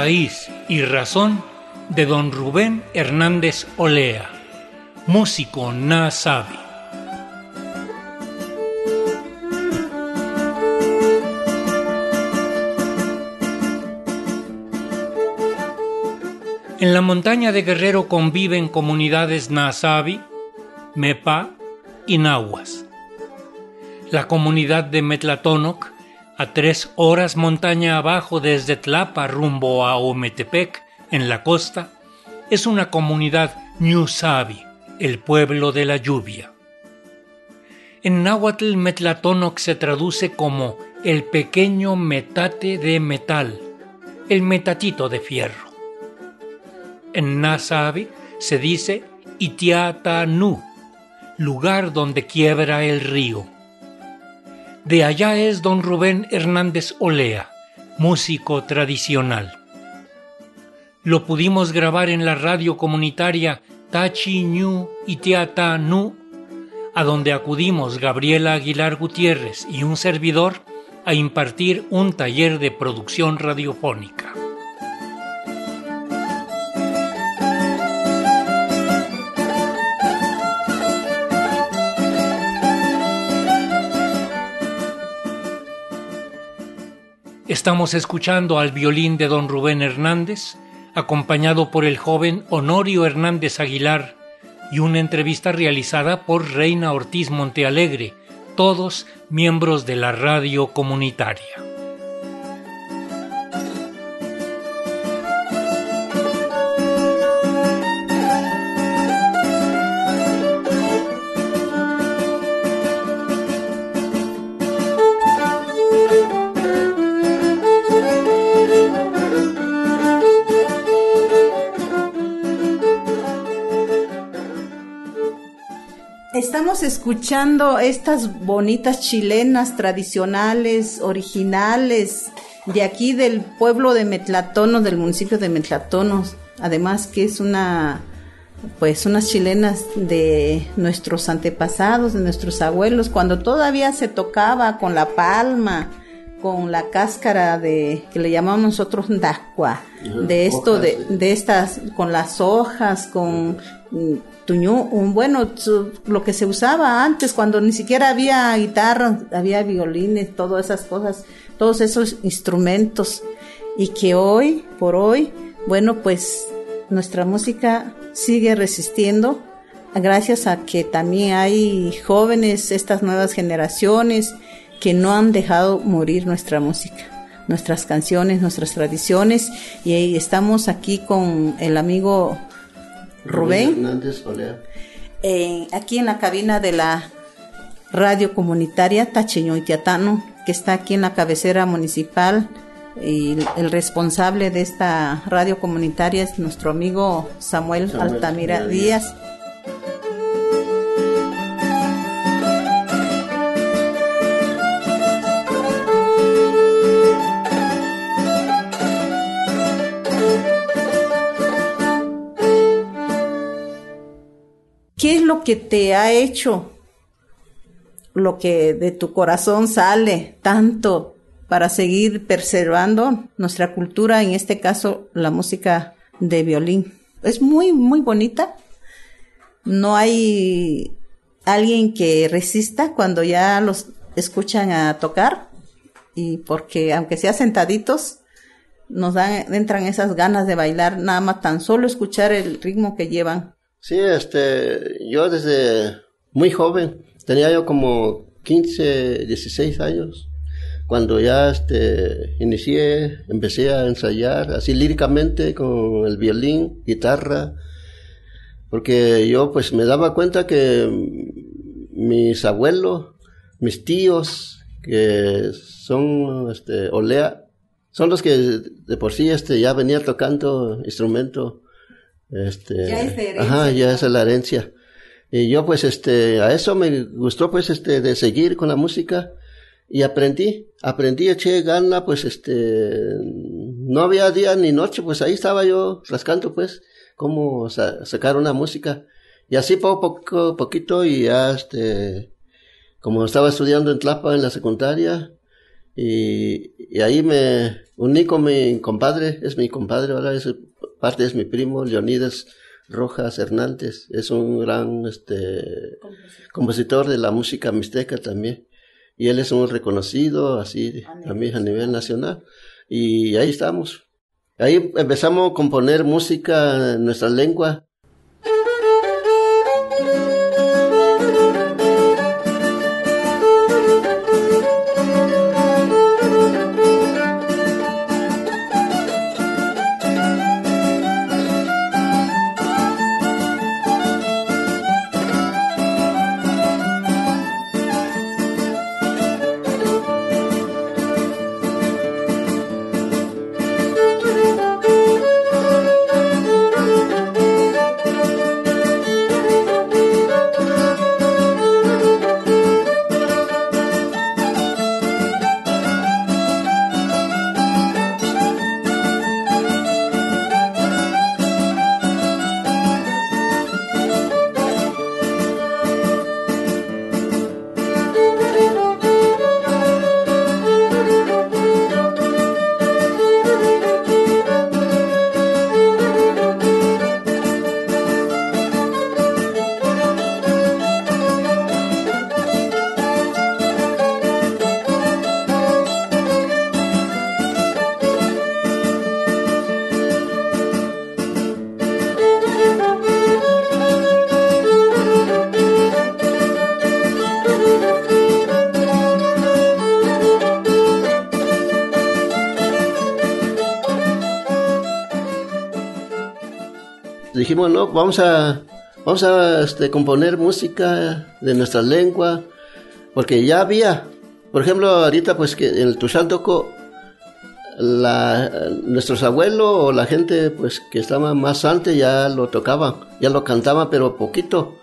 raíz y razón de don Rubén Hernández Olea, músico Nasabi. En la montaña de Guerrero conviven comunidades Nasabi, Mepa y Nahuas. La comunidad de Metlatónoc, a tres horas montaña abajo desde Tlapa rumbo a Ometepec, en la costa, es una comunidad Ñusabi, el pueblo de la lluvia. En náhuatl Metlatónoc se traduce como el pequeño metate de metal, el metatito de fierro. En Nasabi se dice Itiatanu, lugar donde quiebra el río. De allá es don Rubén Hernández Olea, músico tradicional. Lo pudimos grabar en la radio comunitaria Tachi Ñu Itiatanu, a donde acudimos Gabriela Aguilar Gutiérrez y un servidor a impartir un taller de producción radiofónica. Estamos escuchando al violín de don Rubén Hernández, acompañado por el joven Honorio Hernández Aguilar, y una entrevista realizada por Reina Ortiz Montealegre, todos miembros de la radio comunitaria. Escuchando estas bonitas chilenas tradicionales, originales, de aquí del pueblo de Metlatonos, del municipio de Metlatonos. Además que es una, pues unas chilenas de nuestros antepasados, de nuestros abuelos, cuando todavía se tocaba con la palma, con la cáscara de, que le llamamos nosotros dacua, de esto, de, de estas, con las hojas, con un bueno, lo que se usaba antes, cuando ni siquiera había guitarra, había violines, todas esas cosas, todos esos instrumentos, y que hoy, por hoy, bueno, pues nuestra música sigue resistiendo, gracias a que también hay jóvenes, estas nuevas generaciones, que no han dejado morir nuestra música nuestras canciones, nuestras tradiciones. Y estamos aquí con el amigo Rubén. Hernández eh, aquí en la cabina de la radio comunitaria Tacheño y Tiatano, que está aquí en la cabecera municipal. Y el responsable de esta radio comunitaria es nuestro amigo Samuel, Altamira Díaz ¿Qué es lo que te ha hecho? Lo que de tu corazón sale tanto para seguir preservando nuestra cultura, en este caso la música de violín. Es muy, muy bonita. No hay alguien que resista cuando ya los escuchan a tocar y porque aunque sea sentaditos, nos dan, entran esas ganas de bailar, nada más tan solo escuchar el ritmo que llevan. Sí, este, yo desde muy joven, tenía yo como 15, 16 años, cuando ya este, inicié, empecé a ensayar así líricamente con el violín, guitarra, porque yo pues me daba cuenta que mis abuelos, mis tíos, que son este, olea, son los que de por sí este, ya venía tocando instrumento este, ya es herencia. Ajá, ya es la herencia. Y yo pues este, a eso me gustó pues este, de seguir con la música y aprendí, aprendí, eché gana, pues este, no había día ni noche, pues ahí estaba yo rascando pues cómo sacar una música. Y así poco, poco, poquito y ya este, como estaba estudiando en Tlapa en la secundaria, Y, y ahí me uní con mi compadre, es mi compadre, ahora es parte es mi primo, Leonidas Rojas Hernández, es un gran este, compositor de la música mixteca también. Y él es un reconocido así también a nivel nacional. Y ahí estamos. Ahí empezamos a componer música en nuestra lengua dijimos, no, vamos a, vamos a este, componer música de nuestra lengua, porque ya había, por ejemplo, ahorita pues que en el Tushaltoco, la, nuestros abuelos o la gente pues que estaba más antes ya lo tocaban, ya lo cantaban, pero poquito,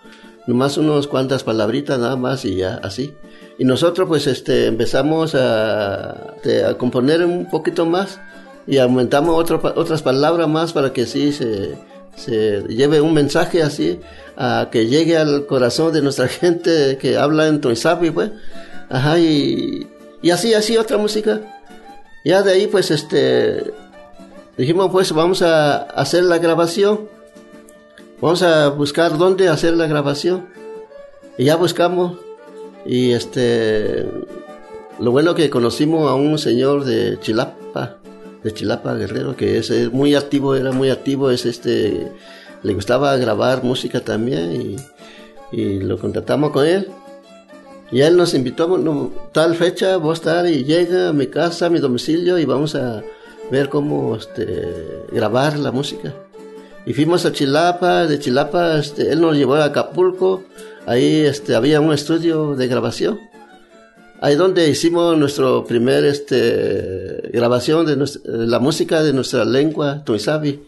nomás unos cuantas palabritas nada más y ya así. Y nosotros pues este, empezamos a, componer un poquito más y aumentamos otras palabras más para que sí se se lleve un mensaje así, a que llegue al corazón de nuestra gente que habla en Toisapi, pues. Ajá, y, y así, así otra música. Ya de ahí, pues, este, dijimos, pues, vamos a hacer la grabación. Vamos a buscar dónde hacer la grabación. Y ya buscamos. Y este, lo bueno que conocimos a un señor de Chilapa, de Chilapa Guerrero, que es, muy activo, era muy activo, es este, le gustaba grabar música también y, lo contratamos con él. Y él nos invitó, tal fecha voy a estar y llega a mi casa, a mi domicilio y vamos a ver cómo este, grabar la música. Y fuimos a Chilapa, de Chilapa este, él nos llevó a Acapulco, ahí este, había un estudio de grabación ahí donde hicimos nuestro primer este grabación de la música de nuestra lengua Tuisabi.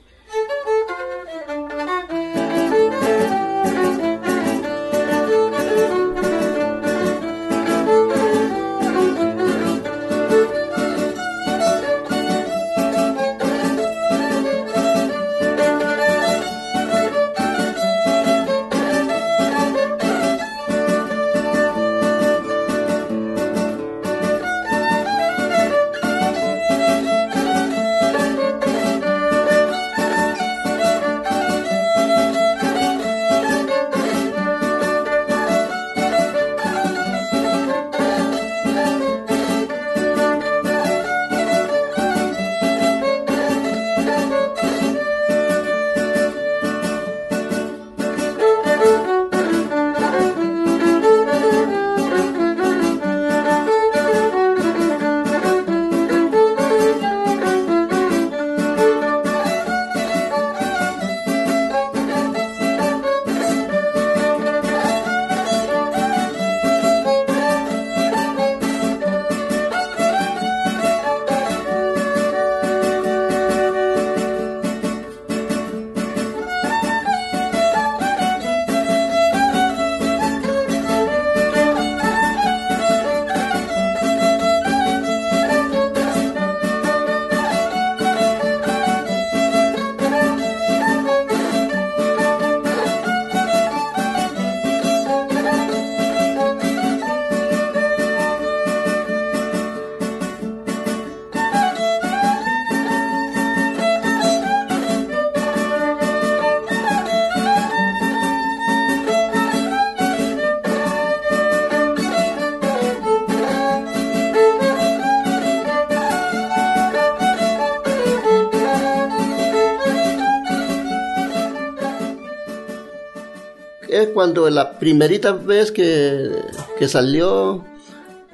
Cuando la primerita vez que, que salió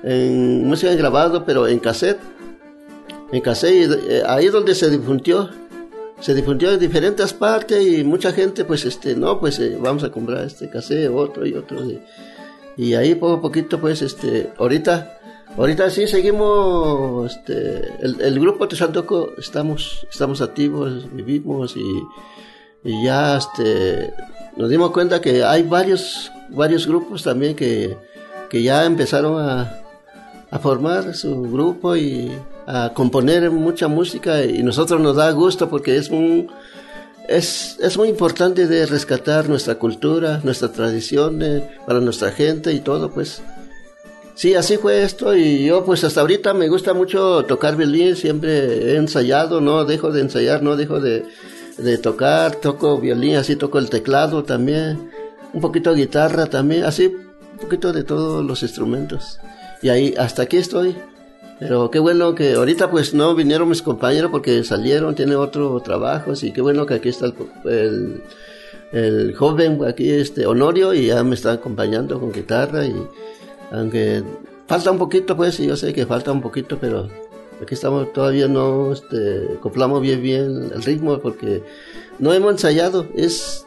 en música grabado, pero en cassette. En cassette, eh, ahí donde se difundió. Se difundió en diferentes partes y mucha gente, pues, este, no, pues eh, vamos a comprar este cassette, otro y otro. Y, ahí poco a poquito, pues, este, ahorita, ahorita sí seguimos, este, el, el grupo Santoco estamos, estamos activos, vivimos y, y ya, este, nos dimos cuenta que hay varios, varios grupos también que, que ya empezaron a, a formar su grupo y a componer mucha música y nosotros nos da gusto porque es un es, es muy importante de rescatar nuestra cultura, nuestras tradiciones para nuestra gente y todo pues. Sí así fue esto y yo pues hasta ahorita me gusta mucho tocar violín siempre he ensayado no dejo de ensayar no dejo de, de tocar toco violín así toco el teclado también un poquito de guitarra también así un poquito de todos los instrumentos y ahí, hasta aquí estoy. Pero qué bueno que ahorita pues no vinieron mis compañeros porque salieron, tienen otro trabajo, y qué bueno que aquí está el, el, joven aquí, este Honorio, y ya me está acompañando con guitarra y aunque falta un poquito pues, y yo sé que falta un poquito, pero aquí estamos todavía no este, acoplamos bien bien el ritmo porque no hemos ensayado, es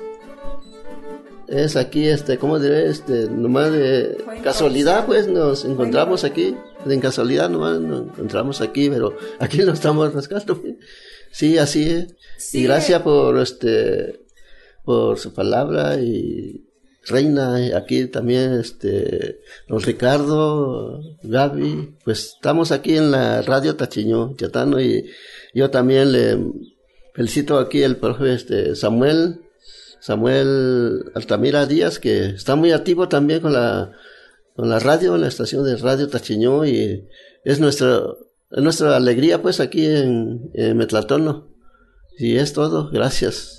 es aquí, este, ¿cómo diré? Este, nomás de casualidad, pues nos encontramos aquí, en casualidad nomás nos encontramos aquí, pero aquí lo estamos rascando. Sí, así es. y gracias por, este, por su palabra y Reina, aquí también, este, don Ricardo, Gaby, pues estamos aquí en la radio Tachiño, Chatano, y yo también le felicito aquí al profe, este, Samuel, Samuel Altamira Díaz, que está muy activo también con la, con la radio, la estación de Radio Tachiñó, y es nuestra, nuestra alegría pues aquí en, en Metlatono. Y es todo, gracias.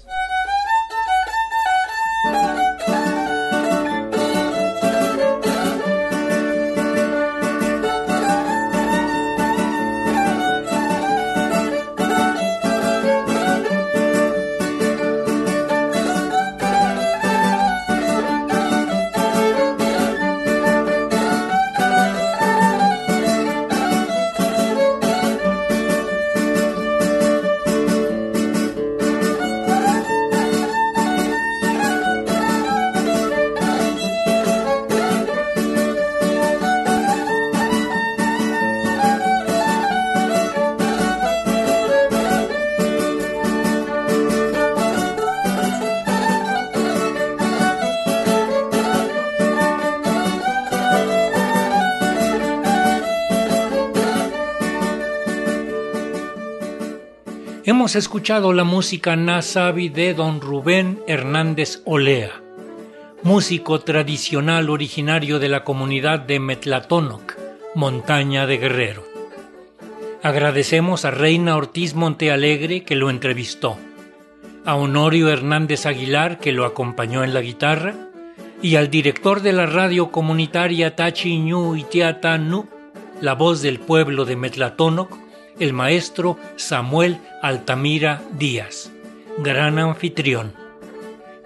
Hemos escuchado la música Nasabi de don Rubén Hernández Olea, músico tradicional originario de la comunidad de Metlatónoc, montaña de Guerrero. Agradecemos a Reina Ortiz Montealegre que lo entrevistó, a Honorio Hernández Aguilar que lo acompañó en la guitarra y al director de la radio comunitaria Tachi Ñu Itiata Nu, la voz del pueblo de Metlatónoc, el maestro Samuel Altamira Díaz, gran anfitrión.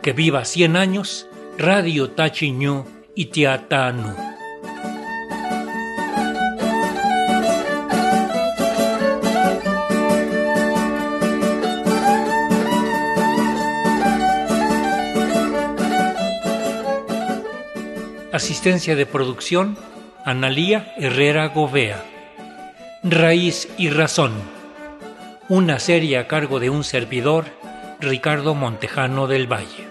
Que viva 100 años, Radio Tachiñú y Tiatanu. Asistencia de producción, Analía Herrera Govea. Raíz y Razón. Una serie a cargo de un servidor, Ricardo Montejano del Valle.